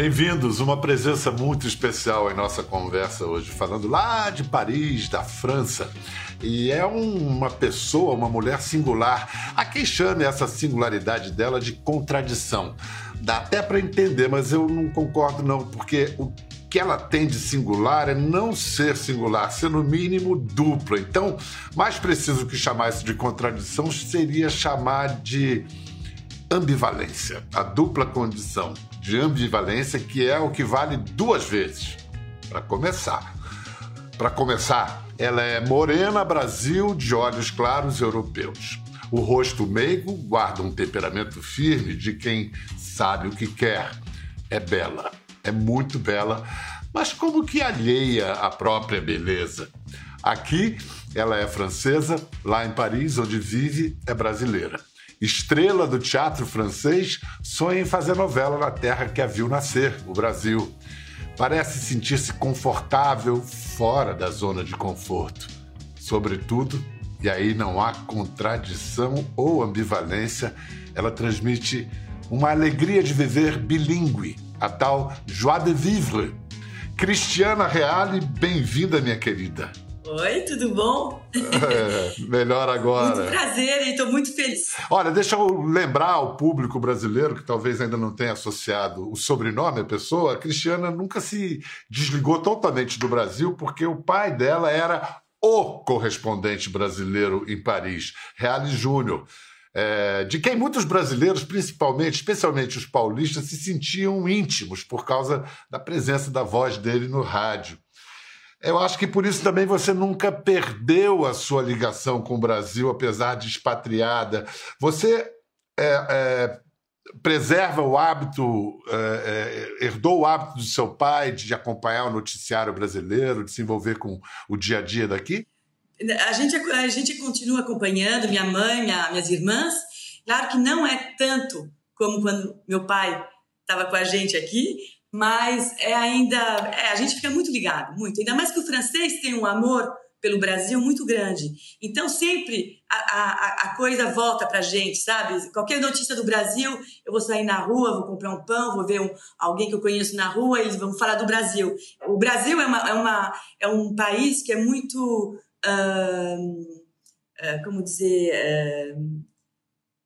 Bem-vindos, uma presença muito especial em nossa conversa hoje, falando lá de Paris, da França. E é uma pessoa, uma mulher singular. A quem chame essa singularidade dela de contradição. Dá até para entender, mas eu não concordo não, porque o que ela tem de singular é não ser singular, ser no mínimo dupla. Então, mais preciso que chamar isso de contradição seria chamar de ambivalência, a dupla condição de ambivalência, que é o que vale duas vezes. Para começar. Para começar, ela é morena, Brasil, de olhos claros europeus. O rosto meigo guarda um temperamento firme de quem sabe o que quer. É bela, é muito bela, mas como que alheia à própria beleza. Aqui ela é francesa, lá em Paris, onde vive, é brasileira. Estrela do teatro francês, sonha em fazer novela na terra que a viu nascer, o Brasil. Parece sentir-se confortável fora da zona de conforto. Sobretudo, e aí não há contradição ou ambivalência, ela transmite uma alegria de viver bilíngue, a tal joie de vivre. Cristiana Reale, bem-vinda, minha querida. Oi, tudo bom? É, melhor agora. Muito prazer estou muito feliz. Olha, deixa eu lembrar ao público brasileiro, que talvez ainda não tenha associado o sobrenome à pessoa, a Cristiana nunca se desligou totalmente do Brasil, porque o pai dela era o correspondente brasileiro em Paris, Reale Júnior é, de quem muitos brasileiros, principalmente, especialmente os paulistas, se sentiam íntimos por causa da presença da voz dele no rádio. Eu acho que por isso também você nunca perdeu a sua ligação com o Brasil, apesar de expatriada. Você é, é, preserva o hábito, é, é, herdou o hábito do seu pai de acompanhar o noticiário brasileiro, de se envolver com o dia a dia daqui? A gente, a gente continua acompanhando, minha mãe, minha, minhas irmãs. Claro que não é tanto como quando meu pai estava com a gente aqui, mas é ainda. É, a gente fica muito ligado, muito. Ainda mais que o francês tem um amor pelo Brasil muito grande. Então, sempre a, a, a coisa volta para gente, sabe? Qualquer notícia do Brasil, eu vou sair na rua, vou comprar um pão, vou ver um, alguém que eu conheço na rua, eles vão falar do Brasil. O Brasil é, uma, é, uma, é um país que é muito uh, como dizer, uh,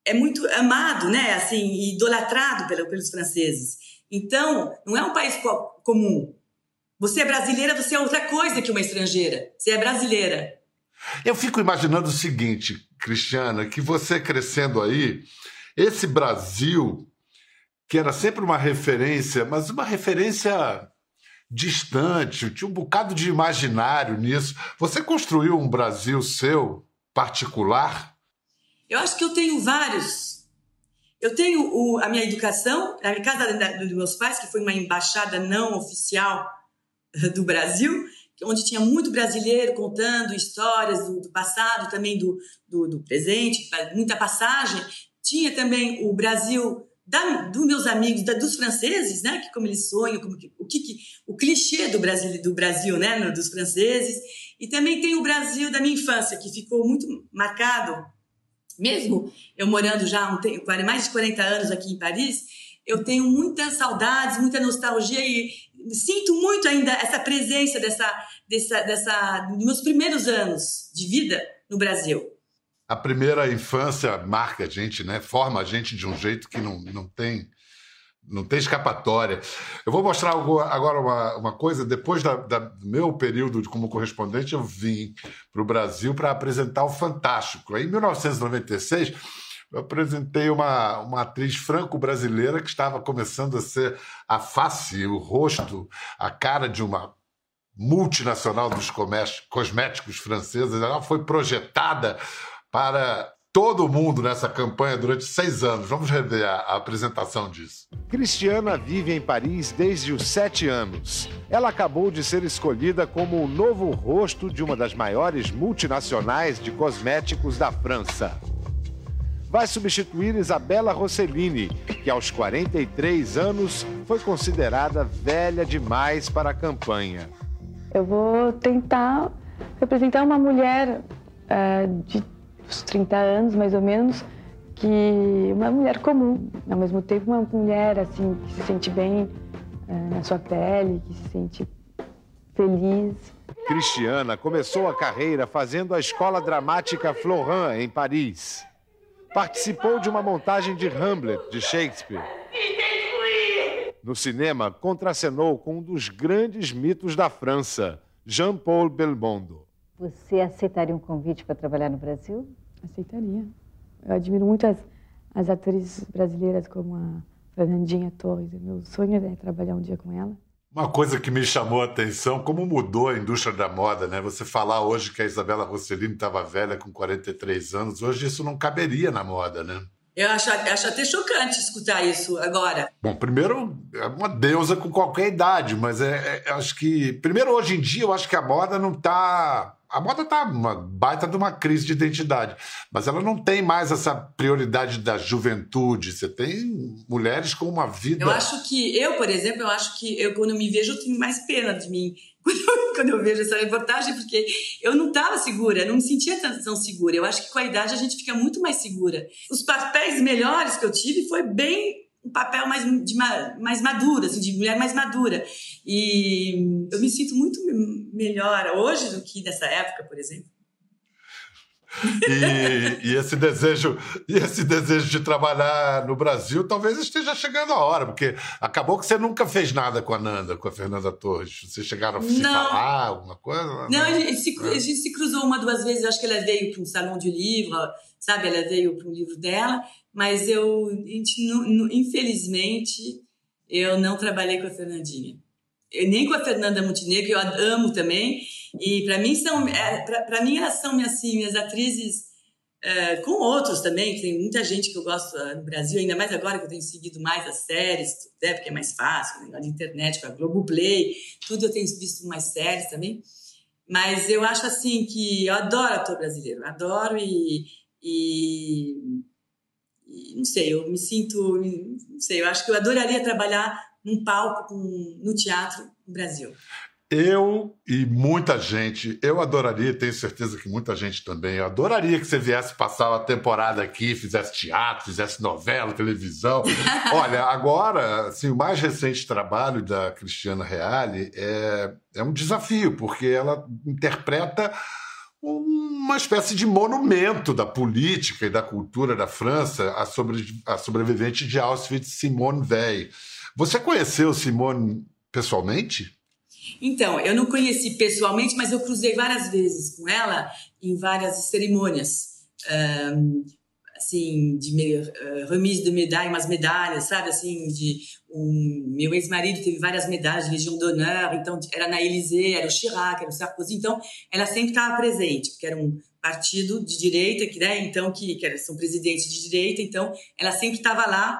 é muito amado, né? Assim, idolatrado pelos franceses. Então, não é um país comum. Você é brasileira, você é outra coisa que uma estrangeira. Você é brasileira. Eu fico imaginando o seguinte, Cristiana, que você crescendo aí, esse Brasil, que era sempre uma referência, mas uma referência distante, tinha um bocado de imaginário nisso. Você construiu um Brasil seu, particular? Eu acho que eu tenho vários. Eu tenho o, a minha educação, a casa dos meus pais, que foi uma embaixada não oficial do Brasil, onde tinha muito brasileiro contando histórias do, do passado, também do, do, do presente, muita passagem. Tinha também o Brasil da, dos meus amigos, da, dos franceses, né? Que como eles sonham, como que, o que, que, o clichê do Brasil, do Brasil, né? Dos franceses. E também tem o Brasil da minha infância, que ficou muito marcado, mesmo eu morando já um tempo, mais de 40 anos aqui em Paris, eu tenho muitas saudades, muita nostalgia e sinto muito ainda essa presença dessa, dessa, dessa, dos meus primeiros anos de vida no Brasil a primeira infância marca a gente, né? Forma a gente de um jeito que não, não tem não tem escapatória. Eu vou mostrar agora uma, uma coisa. Depois da, da, do meu período como correspondente, eu vim para o Brasil para apresentar o Fantástico. Em 1996, eu apresentei uma, uma atriz franco-brasileira que estava começando a ser a face, o rosto, a cara de uma multinacional dos cosméticos franceses. Ela foi projetada para todo mundo nessa campanha durante seis anos. Vamos rever a, a, apresentação disso. Cristiana vive em Paris desde os sete anos. Ela acabou de ser escolhida como o novo rosto de uma das maiores multinacionais de cosméticos da França. Vai substituir Isabela Rossellini, que aos 43 anos foi considerada velha demais para a campanha. Eu vou tentar representar uma mulher uh, de uns 30 anos, mais ou menos, que uma mulher comum, ao mesmo tempo uma mulher assim que se sente bem é, na sua pele, que se sente feliz. Cristiana começou a carreira fazendo a Escola Dramática Florent, em Paris. Participou de uma montagem de Hamlet, de Shakespeare. No cinema, contracenou com um dos grandes mitos da França, Jean-Paul Belmondo. Você aceitaria um convite para trabalhar no Brasil? Aceitaria. Eu admiro muito as, as atrizes brasileiras como a Fernandinha Torres. Meu sonho é trabalhar um dia com ela. Uma coisa que me chamou a atenção, como mudou a indústria da moda, né? Você falar hoje que a Isabela Rossellini estava velha com 43 anos, hoje isso não caberia na moda, né? Eu acho, acho até chocante escutar isso agora. Bom, primeiro, é uma deusa com qualquer idade, mas é, é acho que. Primeiro, hoje em dia, eu acho que a moda não está a moda está uma baita de uma crise de identidade, mas ela não tem mais essa prioridade da juventude. Você tem mulheres com uma vida. Eu acho que eu, por exemplo, eu acho que eu quando me vejo eu tenho mais pena de mim quando eu, quando eu vejo essa reportagem, porque eu não estava segura, não me sentia tão, tão segura. Eu acho que com a idade a gente fica muito mais segura. Os papéis melhores que eu tive foi bem um papel mais, de, mais maduro, assim, de mulher mais madura. E eu me sinto muito melhor hoje do que nessa época, por exemplo. E, e, esse desejo e esse desejo de trabalhar no Brasil talvez esteja chegando a hora, porque acabou que você nunca fez nada com a Nanda, com a Fernanda Torres. Vocês chegaram a se não. falar, alguma coisa? Não, não. A, gente se, a gente se cruzou uma, duas vezes. Acho que ela veio para um salão de livro, sabe? Ela veio para um livro dela, mas eu, infelizmente, eu não trabalhei com a Fernandinha. Eu, nem com a Fernanda Montenegro, que eu amo também. E para mim são, é, para mim elas são assim, minhas atrizes é, com outros também, tem muita gente que eu gosto uh, no Brasil, ainda mais agora que eu tenho seguido mais as séries, né, porque é mais fácil, na internet, com a Globoplay, tudo eu tenho visto mais séries também. Mas eu acho assim que eu adoro ator brasileiro, adoro e, e, e, não sei, eu me sinto, não sei, eu acho que eu adoraria trabalhar num palco, com, no teatro no Brasil. Eu e muita gente, eu adoraria, tenho certeza que muita gente também, eu adoraria que você viesse passar uma temporada aqui, fizesse teatro, fizesse novela, televisão. Olha, agora, assim, o mais recente trabalho da Cristiana Reale é, é um desafio, porque ela interpreta uma espécie de monumento da política e da cultura da França, a, sobre, a sobrevivente de Auschwitz, Simone Weil. Você conheceu Simone pessoalmente? Então, eu não conheci pessoalmente, mas eu cruzei várias vezes com ela em várias cerimônias. Um, assim, de uh, remise de medalha, umas medalhas, sabe, assim, de um, meu ex-marido teve várias medalhas de Legião d'Honneur, então era na Élysée, era o Chirac, era o Sarkozy, então ela sempre estava presente, porque era um partido de direita, que, né, então, que, que são presidentes de direita, então ela sempre estava lá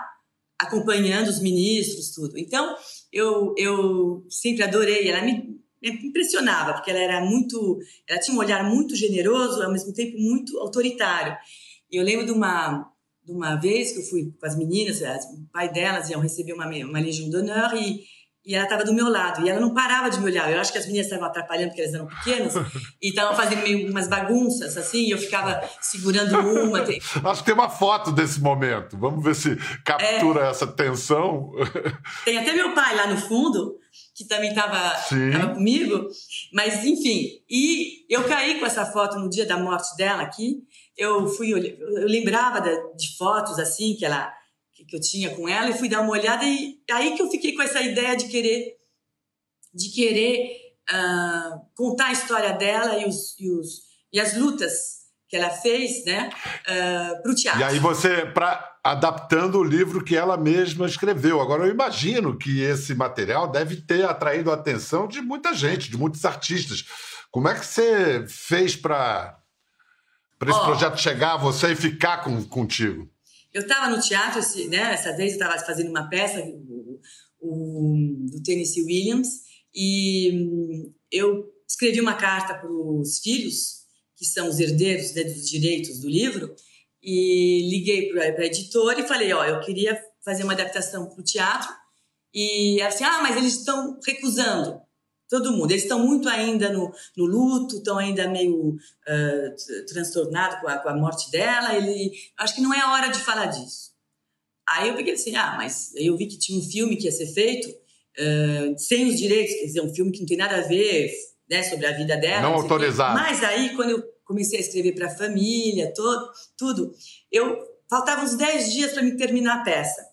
acompanhando os ministros, tudo. Então, eu, eu sempre adorei, ela me impressionava, porque ela era muito, ela tinha um olhar muito generoso, ao mesmo tempo muito autoritário. E eu lembro de uma, de uma vez que eu fui com as meninas, o pai delas iam receber uma, uma Legião d'Honneur e, e ela estava do meu lado. E ela não parava de me olhar. Eu acho que as meninas estavam atrapalhando porque elas eram pequenas e estavam fazendo meio umas bagunças, assim, e eu ficava segurando uma. Acho que tem uma foto desse momento. Vamos ver se captura é... essa tensão. Tem até meu pai lá no fundo, que também estava comigo. Mas, enfim, e eu caí com essa foto no dia da morte dela aqui eu fui eu lembrava de fotos assim que ela que eu tinha com ela e fui dar uma olhada e aí que eu fiquei com essa ideia de querer de querer uh, contar a história dela e os, e os e as lutas que ela fez, né, uh, para o teatro. E aí você para adaptando o livro que ela mesma escreveu. Agora eu imagino que esse material deve ter atraído a atenção de muita gente, de muitos artistas. Como é que você fez para para esse oh, projeto chegar a você e ficar com, contigo? Eu estava no teatro, né, essa vez eu estava fazendo uma peça o, o, do Tennessee Williams e hum, eu escrevi uma carta para os filhos, que são os herdeiros né, dos direitos do livro, e liguei para a editora e falei, ó, eu queria fazer uma adaptação para o teatro e assim, ah, mas eles estão recusando todo mundo. Eles estão muito ainda no, no luto, estão ainda meio uh, transtornados com a, com a morte dela. Ele, acho que não é a hora de falar disso. Aí eu peguei assim, ah, mas eu vi que tinha um filme que ia ser feito, uh, sem os direitos, quer dizer, um filme que não tem nada a ver né, sobre a vida dela. Não, não autorizado. Mas aí, quando eu comecei a escrever para a família, todo, tudo, eu faltavam uns 10 dias para me terminar a peça.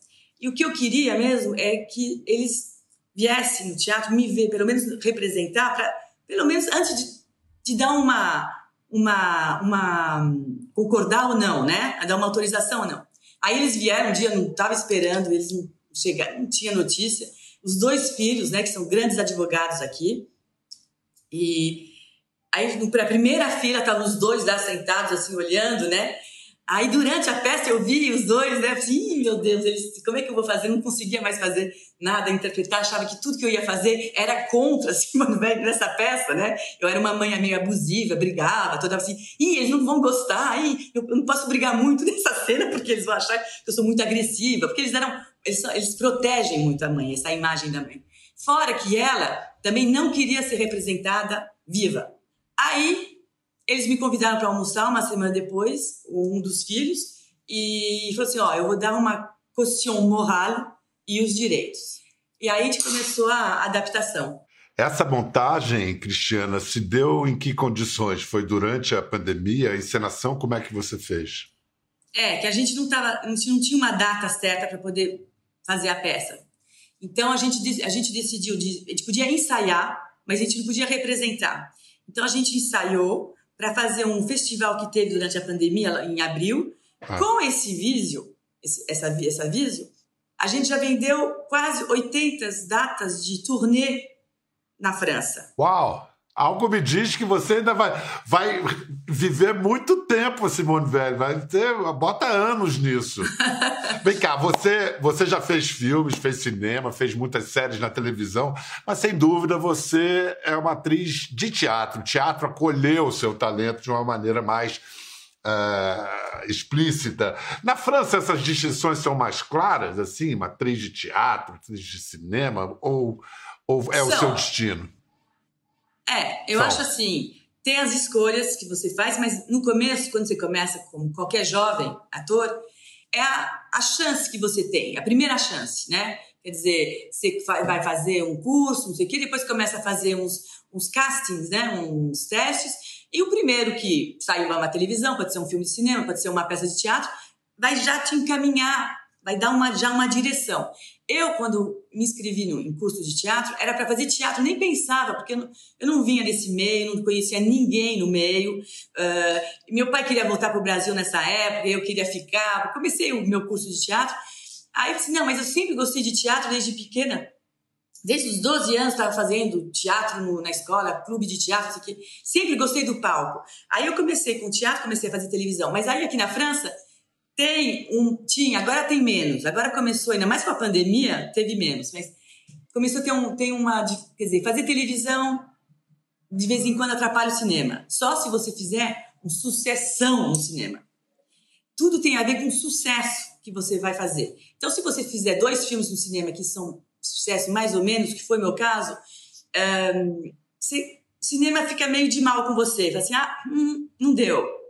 E o que eu queria mesmo é que eles viessem no teatro me ver, pelo menos representar, para pelo menos antes de, de dar uma uma, uma concordar ou não, né? A dar uma autorização ou não. Aí eles vieram um dia, não estava esperando, eles não chegaram, não tinha notícia. Os dois filhos, né, que são grandes advogados aqui, e aí para a primeira fila estavam os dois lá sentados assim olhando, né? Aí durante a peça eu vi os dois, né? Ih, meu Deus, eles, como é que eu vou fazer? Não conseguia mais fazer nada, interpretar, achava que tudo que eu ia fazer era contra, assim, mano, velho, nessa peça, né? Eu era uma mãe meio abusiva, brigava, toda assim, ih, eles não vão gostar, eu, eu não posso brigar muito nessa cena porque eles vão achar que eu sou muito agressiva, porque eles eram, eles, eles protegem muito a mãe, essa imagem da mãe. Fora que ela também não queria ser representada viva. Aí eles me convidaram para almoçar uma semana depois, um dos filhos, e falou assim: Ó, eu vou dar uma caution moral e os direitos. E aí a gente começou a adaptação. Essa montagem, Cristiana, se deu em que condições? Foi durante a pandemia? A encenação, como é que você fez? É, que a gente não, tava, a gente não tinha uma data certa para poder fazer a peça. Então a gente, a gente decidiu, de, a gente podia ensaiar, mas a gente não podia representar. Então a gente ensaiou, para fazer um festival que teve durante a pandemia, em abril. Ah. Com esse vídeo, esse, essa, essa vídeo, a gente já vendeu quase 80 datas de turnê na França. Uau! Algo me diz que você ainda vai, vai viver muito tempo, Simone Velho. Vai ter, bota anos nisso. Vem cá, você, você já fez filmes, fez cinema, fez muitas séries na televisão, mas sem dúvida você é uma atriz de teatro. O teatro acolheu o seu talento de uma maneira mais uh, explícita. Na França, essas distinções são mais claras, assim, uma atriz de teatro, atriz de cinema, ou, ou é são. o seu destino? É, eu acho assim, tem as escolhas que você faz, mas no começo, quando você começa como qualquer jovem ator, é a, a chance que você tem, a primeira chance, né? Quer dizer, você vai fazer um curso, não sei o quê, depois começa a fazer uns, uns castings, né? Uns testes, e o primeiro que saiu lá na televisão, pode ser um filme de cinema, pode ser uma peça de teatro, vai já te encaminhar, vai dar uma, já uma direção. Eu, quando me inscrevi no, em curso de teatro, era para fazer teatro, nem pensava, porque eu não, eu não, vinha desse meio, não conhecia ninguém no meio. Uh, meu pai queria voltar para o Brasil nessa época, eu queria ficar. Comecei o meu curso de teatro. Aí eu disse: não, mas eu sempre gostei de teatro desde pequena. Desde os 12 anos estava fazendo teatro no, na escola, clube de teatro, sempre gostei do palco. Aí eu comecei com teatro, comecei a fazer televisão. Mas aí aqui na França, tem um. Tinha, agora tem menos. Agora começou, ainda mais com a pandemia, teve menos. Mas começou a ter, um, tem uma. Quer dizer, fazer televisão de vez em quando atrapalha o cinema. Só se você fizer um sucessão no cinema. Tudo tem a ver com o sucesso que você vai fazer. Então, se você fizer dois filmes no cinema que são sucesso mais ou menos, que foi meu caso, um, você, o cinema fica meio de mal com você. Fala assim, ah, hum, não deu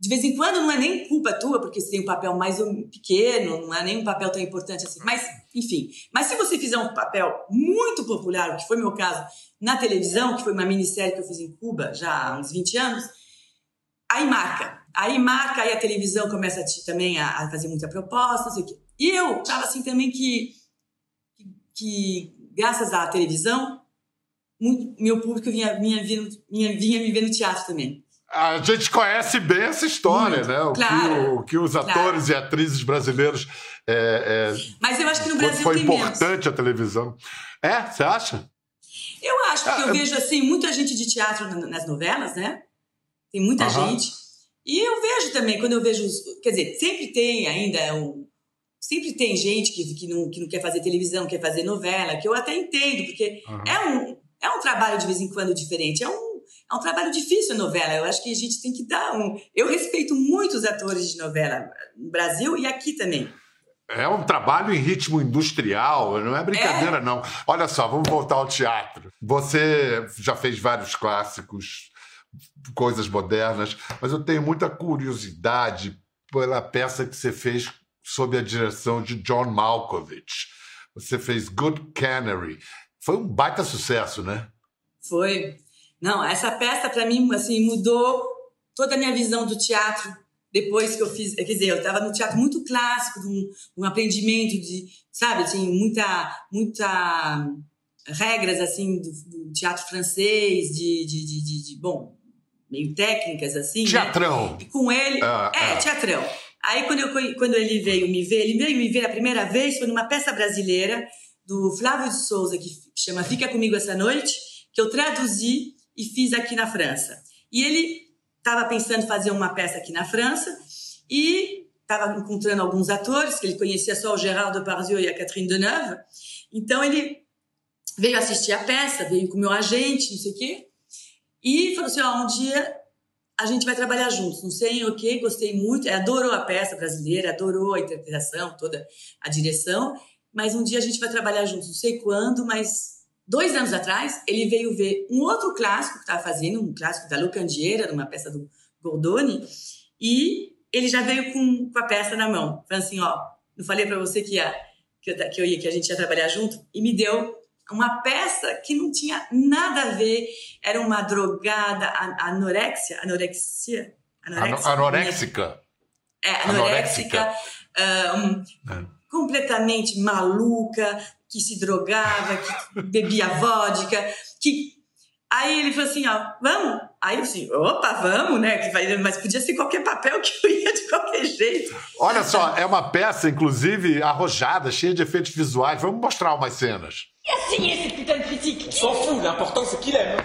de vez em quando não é nem culpa tua, porque você tem um papel mais pequeno, não é nem um papel tão importante assim. Mas, enfim. Mas se você fizer um papel muito popular, o que foi meu caso na televisão, que foi uma minissérie que eu fiz em Cuba já há uns 20 anos, aí marca. Aí marca, aí a televisão começa a te, também a, a, fazer muita proposta, não sei o quê. E eu tava assim também que, que, graças à televisão, muito, meu público vinha, vinha, vinha, vinha me ver no teatro também. A gente conhece bem essa história, né? O, claro, que, o, que os atores claro. e atrizes brasileiros. É, é, Mas eu acho que no Brasil foi importante menos. a televisão. É, você acha? Eu acho, porque ah, eu vejo assim muita gente de teatro nas novelas, né? Tem muita uh -huh. gente. E eu vejo também, quando eu vejo. Quer dizer, sempre tem ainda um. Sempre tem gente que, que, não, que não quer fazer televisão, quer fazer novela, que eu até entendo, porque é, um, é um trabalho de vez em quando diferente. É um é um trabalho difícil a novela. Eu acho que a gente tem que dar um. Eu respeito muito os atores de novela no Brasil e aqui também. É um trabalho em ritmo industrial, não é brincadeira, é. não. Olha só, vamos voltar ao teatro. Você já fez vários clássicos, coisas modernas, mas eu tenho muita curiosidade pela peça que você fez sob a direção de John Malkovich. Você fez Good Canary. Foi um baita sucesso, né? Foi. Não, essa peça para mim assim mudou toda a minha visão do teatro depois que eu fiz, quer dizer, eu estava no teatro muito clássico, um, um aprendimento de, sabe, assim, muita, muita regras assim do, do teatro francês, de, de, de, de, bom, meio técnicas assim. Né? Teatrão. Né? E com ele, ah, é, ah. teatrão. Aí quando, eu, quando ele veio me ver, ele veio me ver a primeira vez foi numa peça brasileira do Flávio de Souza que chama Fica comigo essa noite, que eu traduzi e fiz aqui na França. E ele estava pensando em fazer uma peça aqui na França e estava encontrando alguns atores, que ele conhecia só o Gérard Depardieu e a Catherine Deneuve. Então ele veio assistir a peça, veio com o meu agente, não sei o quê, e falou assim: ó, um dia a gente vai trabalhar juntos. Não sei o que, gostei muito, adorou a peça brasileira, adorou a interpretação, toda a direção, mas um dia a gente vai trabalhar juntos, não sei quando, mas Dois anos atrás, ele veio ver um outro clássico que estava fazendo, um clássico da Lucandiera, uma peça do Goldoni, e ele já veio com, com a peça na mão. Falando assim, ó, não falei para você que, ia, que, eu, que, eu ia, que a gente ia trabalhar junto? E me deu uma peça que não tinha nada a ver, era uma drogada anorexia, anorexia, anorexia anoréxica. É, anoréxica, anoréxica. Um, é. completamente maluca, que se drogava, que bebia vodka, que aí ele falou assim, ó, vamos? Aí eu assim, opa, vamos, né? Que vai, mas podia ser qualquer papel que eu ia de qualquer jeito. Olha só, é uma peça, inclusive, arrojada, cheia de efeitos visuais. Vamos mostrar umas cenas. E assim esse putain de critique S'en fout, l'important c'est qu'il aime.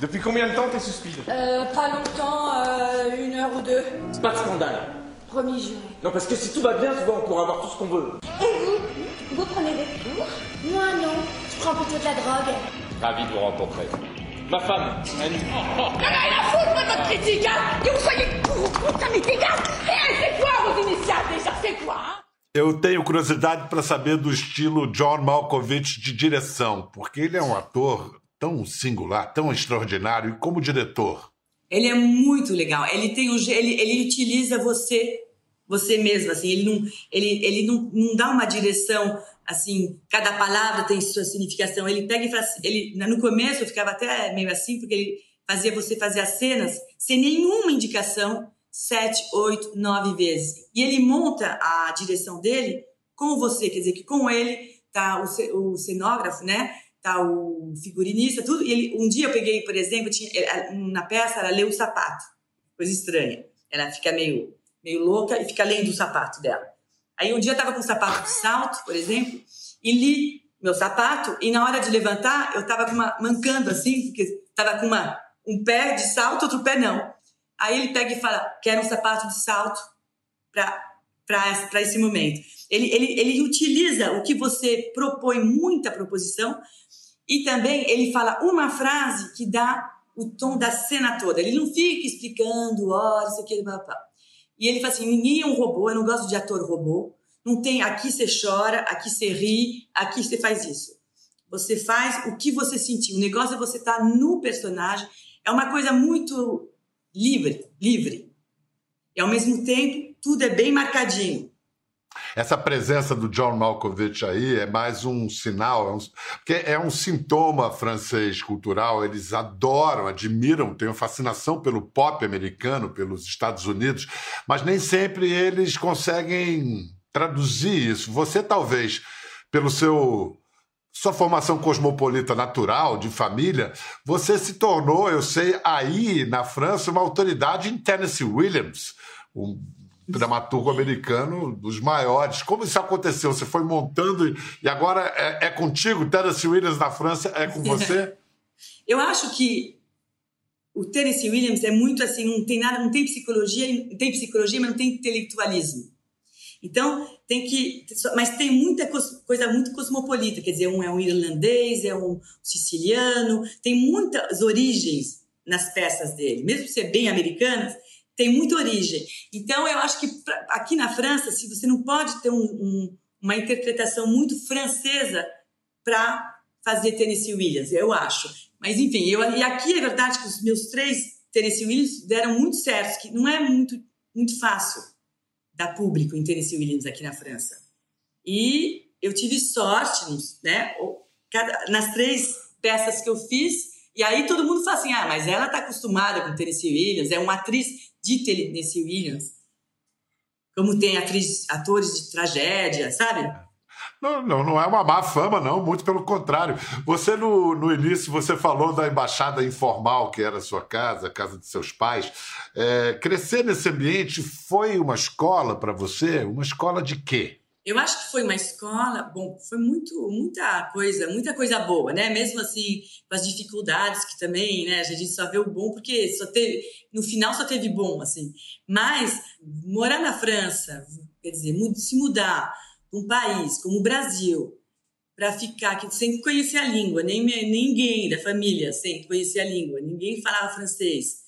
Depuis combien de temps t'es suspide euh, Pas longtemps, euh, une heure ou deux. C'est pas de scandale. Promis juré. Non, parce que si tout va bien, tu vois, on pourra avoir tout ce qu'on veut. Et vous Vous prenez des cours Moi non, je prends plutôt de la drogue. Ravi de vous rencontrer. Ma femme, Annie. Oh, oh. rien à foutre, moi, votre critique, hein Que vous soyez m'est égal Et c'est quoi vos initiales déjà C'est quoi, hein Eu tenho curiosidade para saber do estilo John Malkovich de direção, porque ele é um ator tão singular, tão extraordinário, e como diretor. Ele é muito legal. Ele tem o ele, ele utiliza você você mesmo assim, ele não ele, ele não, não dá uma direção assim, cada palavra tem sua significação. Ele pega e faz ele no começo eu ficava até meio assim porque ele fazia você fazer as cenas sem nenhuma indicação sete, oito, nove vezes. E ele monta a direção dele com você, quer dizer que com ele tá o, o cenógrafo, né? Tá o figurinista, tudo. E ele, um dia eu peguei, por exemplo, tinha, na peça ela lê o sapato, coisa estranha. Ela fica meio, meio louca e fica lendo o sapato dela. Aí um dia eu tava com um sapato de salto, por exemplo, e li meu sapato, e na hora de levantar eu tava com uma, mancando assim, porque tava com uma, um pé de salto, outro pé não. Aí ele pega e fala: quero um sapato de salto para esse momento. Ele, ele, ele utiliza o que você propõe, muita proposição, e também ele fala uma frase que dá o tom da cena toda. Ele não fica explicando, ó, isso aqui, papá. E ele fala assim: ninguém é um robô, eu não gosto de ator robô. Não tem aqui você chora, aqui você ri, aqui você faz isso. Você faz o que você sentiu. O negócio é você estar tá no personagem. É uma coisa muito livre, livre. E ao mesmo tempo, tudo é bem marcadinho. Essa presença do John Malkovich aí é mais um sinal, é um, porque é um sintoma francês cultural. Eles adoram, admiram, têm uma fascinação pelo pop americano, pelos Estados Unidos, mas nem sempre eles conseguem traduzir isso. Você talvez, pelo seu sua formação cosmopolita natural, de família, você se tornou, eu sei, aí na França, uma autoridade em Tennessee Williams, um dramaturgo americano dos maiores. Como isso aconteceu? Você foi montando e agora é, é contigo? Tennessee Williams na França é com você? Eu acho que o Tennessee Williams é muito assim, não tem nada, não tem psicologia, tem psicologia, mas não tem intelectualismo. Então, tem que. Mas tem muita coisa muito cosmopolita, quer dizer, um é um irlandês, é um siciliano, tem muitas origens nas peças dele, mesmo ser bem americanas, tem muita origem. Então, eu acho que pra, aqui na França, se você não pode ter um, um, uma interpretação muito francesa para fazer Tennessee Williams, eu acho. Mas, enfim, eu, e aqui é verdade que os meus três Tennessee Williams deram muito certo, que não é muito, muito fácil dar público em Tennessee Williams aqui na França. E eu tive sorte, né? Cada, nas três peças que eu fiz, e aí todo mundo fala assim: ah, mas ela está acostumada com Tennessee Williams, é uma atriz de Tennessee Williams. Como tem atriz, atores de tragédia, sabe? Não, não, não é uma má fama, não, muito pelo contrário. Você, no, no início, você falou da embaixada informal, que era a sua casa, a casa de seus pais. É, crescer nesse ambiente foi uma escola para você? Uma escola de quê? Eu acho que foi uma escola, bom, foi muito, muita coisa, muita coisa boa, né? Mesmo assim, com as dificuldades que também, né? A gente só vê o bom porque só teve, no final só teve bom, assim. Mas morar na França, quer dizer, se mudar um país como o Brasil para ficar aqui sem conhecer a língua, nem ninguém da família sem conhecer a língua, ninguém falava francês.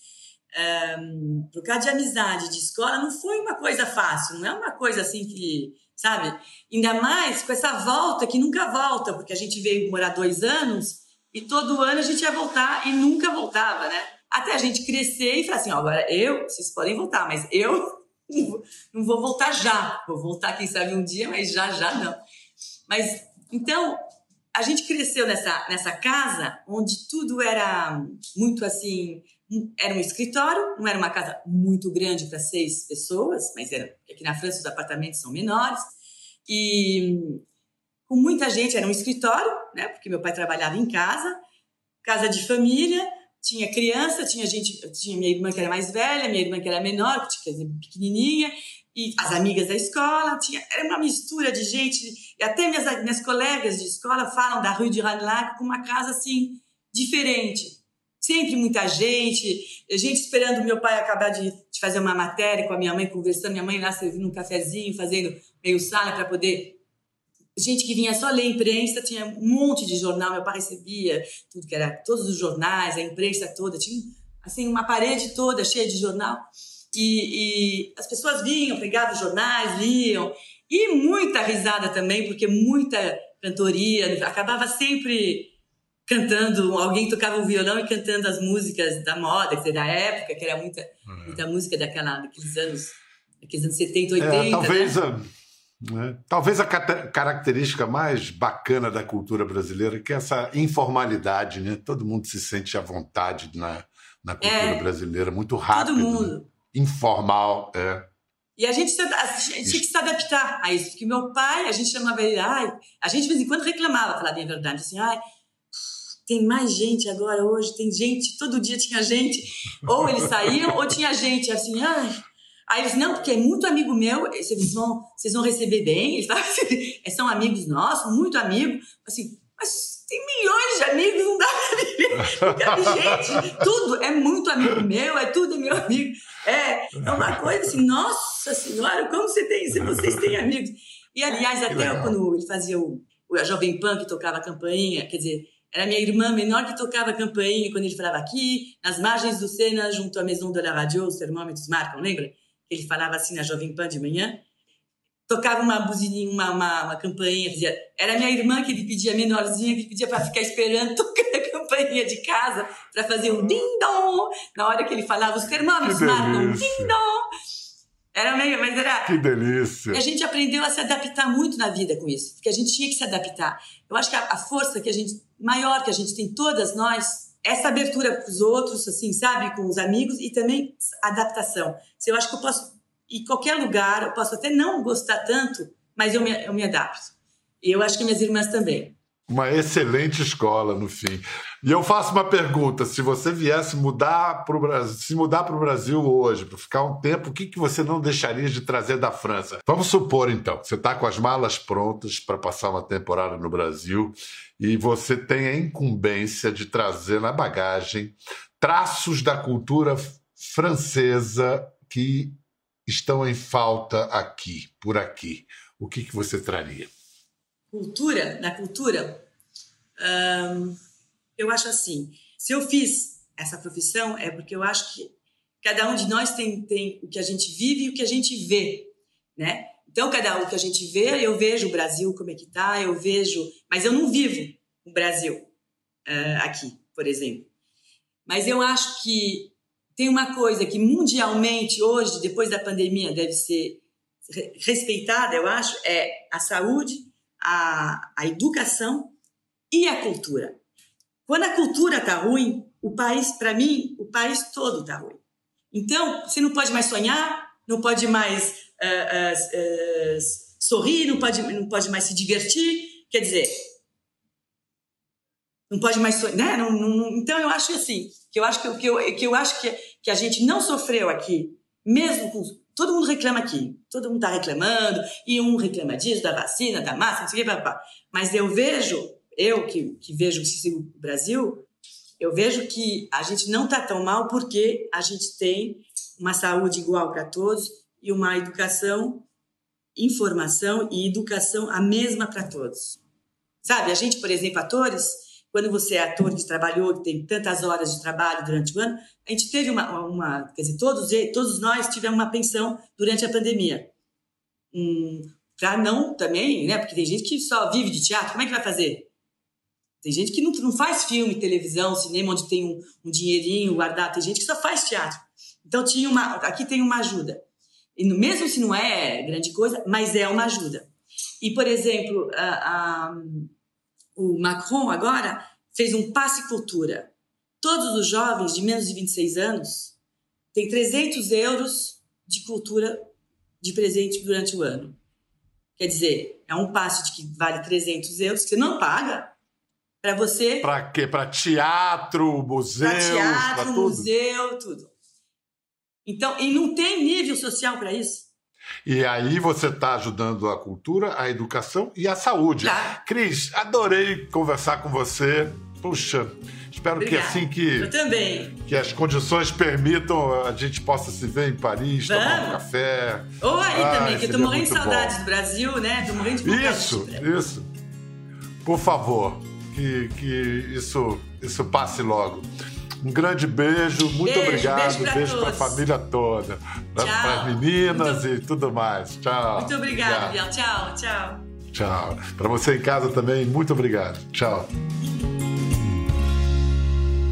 Um, por causa de amizade, de escola, não foi uma coisa fácil, não é uma coisa assim que, sabe? Ainda mais com essa volta que nunca volta, porque a gente veio morar dois anos e todo ano a gente ia voltar e nunca voltava, né? Até a gente crescer e falar assim: ó, agora eu, vocês podem voltar, mas eu não vou voltar já. Vou voltar, quem sabe, um dia, mas já, já não. Mas, então, a gente cresceu nessa, nessa casa onde tudo era muito assim. Era um escritório, não era uma casa muito grande para seis pessoas, mas era, aqui na França os apartamentos são menores. E com muita gente, era um escritório, né? Porque meu pai trabalhava em casa, casa de família tinha criança, tinha gente, tinha minha irmã que era mais velha, minha irmã que era menor, que tinha pequenininha, e as amigas da escola, tinha, era uma mistura de gente, e até minhas, minhas colegas de escola falam da Rue de Ranelac com uma casa assim, diferente. Sempre muita gente, gente esperando meu pai acabar de, de fazer uma matéria com a minha mãe, conversando, minha mãe lá servindo um cafezinho, fazendo meio sala para poder gente que vinha só ler imprensa, tinha um monte de jornal, meu pai recebia tudo que era, todos os jornais, a imprensa toda, tinha assim uma parede toda cheia de jornal. E, e as pessoas vinham, pegavam os jornais, liam, e muita risada também, porque muita cantoria, acabava sempre cantando, alguém tocava o violão e cantando as músicas da moda, dizer, da época, que era muita, uhum. muita música daquela, daqueles anos, daqueles anos 70, 80. É, talvez né? a né? Talvez a característica mais bacana da cultura brasileira que é essa informalidade, né? Todo mundo se sente à vontade na, na cultura é, brasileira, muito rápido. Todo mundo. Né? Informal, é. E a gente, a gente tinha que se adaptar a isso, porque meu pai, a gente chamava ele, ai, a gente de vez em quando reclamava, falar bem a verdade, assim, ai, tem mais gente agora hoje, tem gente, todo dia tinha gente, ou eles saíam, ou tinha gente, assim, ai, Aí eles, não, porque é muito amigo meu, vocês vão, vocês vão receber bem. Eles falam assim, são amigos nossos, muito amigos. Assim, mas tem milhões de amigos, não dá pra viver. Gente, tudo é muito amigo meu, é tudo meu amigo. É, é uma coisa assim, nossa senhora, como você tem, se vocês têm amigos. E aliás, até quando ele fazia o, a Jovem Pan que tocava a campainha, quer dizer, era minha irmã menor que tocava a campainha quando ele falava aqui, nas margens do Sena, junto à Maison de la Radio, os termômetros marcam, lembra? ele falava assim na Jovem Pan de manhã, tocava uma buzininha, uma, uma, uma campainha, dizia, era minha irmã que ele pedia, menorzinha, que ele pedia para ficar esperando tocar a campainha de casa para fazer um ding-dong. Na hora que ele falava, os termômetros marcam ding-dong. Era meio, mas era. Que delícia! E a gente aprendeu a se adaptar muito na vida com isso, porque a gente tinha que se adaptar. Eu acho que a, a força que a gente, maior que a gente tem, todas nós, essa abertura para os outros, assim, sabe, com os amigos e também adaptação. Se eu acho que eu posso ir em qualquer lugar, eu posso até não gostar tanto, mas eu me, eu me adapto. Eu acho que minhas irmãs também. Uma excelente escola, no fim. E eu faço uma pergunta: se você viesse mudar para o Brasil, se mudar para o Brasil hoje, para ficar um tempo, o que, que você não deixaria de trazer da França? Vamos supor, então, que você está com as malas prontas para passar uma temporada no Brasil e você tem a incumbência de trazer na bagagem traços da cultura francesa que estão em falta aqui, por aqui. O que, que você traria? Cultura, na cultura, eu acho assim, se eu fiz essa profissão é porque eu acho que cada um de nós tem, tem o que a gente vive e o que a gente vê, né? Então, cada um que a gente vê, eu vejo o Brasil como é que tá, eu vejo, mas eu não vivo o Brasil uh, aqui, por exemplo. Mas eu acho que tem uma coisa que mundialmente hoje, depois da pandemia, deve ser respeitada, eu acho, é a saúde, a, a educação e a cultura. Quando a cultura está ruim, o país, para mim, o país todo está ruim. Então, você não pode mais sonhar, não pode mais uh, uh, uh, sorrir, não pode, não pode mais se divertir. Quer dizer, não pode mais sonhar, né? Não, não, então, eu acho assim, que eu acho que, que, eu, que eu acho que, que a gente não sofreu aqui, mesmo com Todo mundo reclama aqui, todo mundo está reclamando, e um reclama disso, da vacina, da máscara, não sei o que, papá. Mas eu vejo, eu que, que vejo o Brasil, eu vejo que a gente não está tão mal porque a gente tem uma saúde igual para todos e uma educação, informação e educação a mesma para todos. Sabe, a gente, por exemplo, atores, quando você é ator que trabalhou, que tem tantas horas de trabalho durante o ano, a gente teve uma, uma quer dizer, todos, todos nós tivemos uma pensão durante a pandemia. Hum, para não também, né? Porque tem gente que só vive de teatro, como é que vai fazer? Tem gente que não, não faz filme, televisão, cinema, onde tem um, um dinheirinho guardado. Tem gente que só faz teatro. Então tinha uma, aqui tem uma ajuda. E mesmo se não é grande coisa, mas é uma ajuda. E por exemplo, a, a o Macron agora fez um passe cultura. Todos os jovens de menos de 26 anos têm 300 euros de cultura de presente durante o ano. Quer dizer, é um passe de que vale 300 euros, que você não paga, para você. Para quê? Para teatro, museu. Para teatro, pra museu, tudo. Então, e não tem nível social para isso. E aí você está ajudando a cultura, a educação e a saúde. Tá. Cris, adorei conversar com você. Puxa, espero Obrigada. que assim que, Eu também. que as condições permitam, a gente possa se ver em Paris, Vamos. tomar um café. Ou aí ah, também, que eu tô morrendo de saudades do Brasil, né? Tô morrendo de. Isso, isso. Por favor, que, que isso, isso passe logo. Um grande beijo, muito beijo, obrigado. Beijo para a família toda, para as meninas muito... e tudo mais. Tchau. Muito obrigada, Biel. Tchau, tchau. Tchau. Para você em casa também, muito obrigado. Tchau.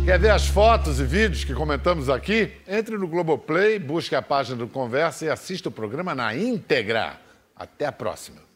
Quer ver as fotos e vídeos que comentamos aqui? Entre no Globoplay, busque a página do Conversa e assista o programa na íntegra. Até a próxima.